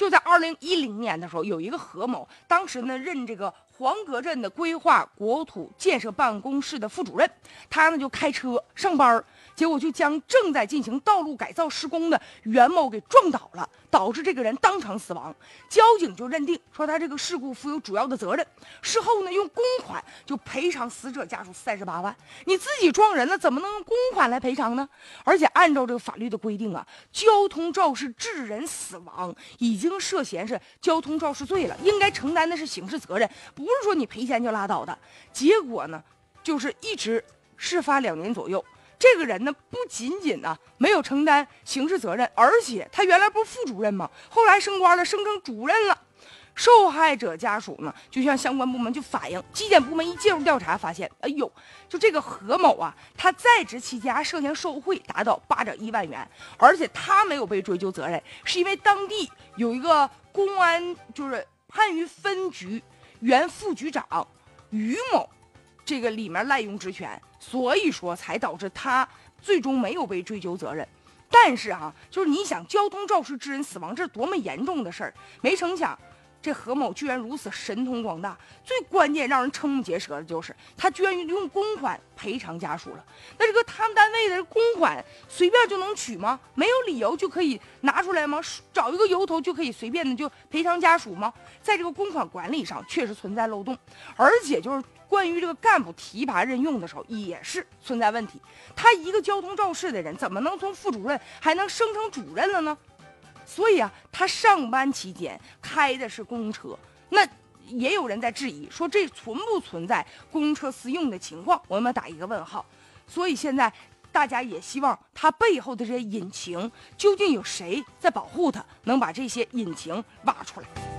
就在二零一零年的时候，有一个何某，当时呢任这个黄阁镇的规划国土建设办公室的副主任，他呢就开车上班结果就将正在进行道路改造施工的袁某给撞倒了，导致这个人当场死亡。交警就认定说他这个事故负有主要的责任。事后呢，用公款就赔偿死者家属三十八万。你自己撞人了，怎么能用公款来赔偿呢？而且按照这个法律的规定啊，交通肇事致人死亡已经涉嫌是交通肇事罪了，应该承担的是刑事责任，不不是说你赔钱就拉倒的。结果呢，就是一直事发两年左右。这个人呢，不仅仅呢没有承担刑事责任，而且他原来不是副主任吗？后来升官了，升成主任了。受害者家属呢，就向相关部门就反映，纪检部门一介入调查，发现，哎呦，就这个何某啊，他在职期间涉嫌受贿，达到八点一万元，而且他没有被追究责任，是因为当地有一个公安，就是番禺分局原副局长于某。这个里面滥用职权，所以说才导致他最终没有被追究责任。但是啊，就是你想交通肇事致人死亡，这是多么严重的事儿！没成想，这何某居然如此神通广大。最关键让人瞠目结舌的就是，他居然用公款赔偿家属了。那这个他们单位的公款随便就能取吗？没有理由就可以拿出来吗？找一个由头就可以随便的就赔偿家属吗？在这个公款管理上确实存在漏洞，而且就是。关于这个干部提拔任用的时候，也是存在问题。他一个交通肇事的人，怎么能从副主任还能升成主任了呢？所以啊，他上班期间开的是公车，那也有人在质疑说，这存不存在公车私用的情况？我们打一个问号。所以现在大家也希望他背后的这些隐情，究竟有谁在保护他？能把这些隐情挖出来？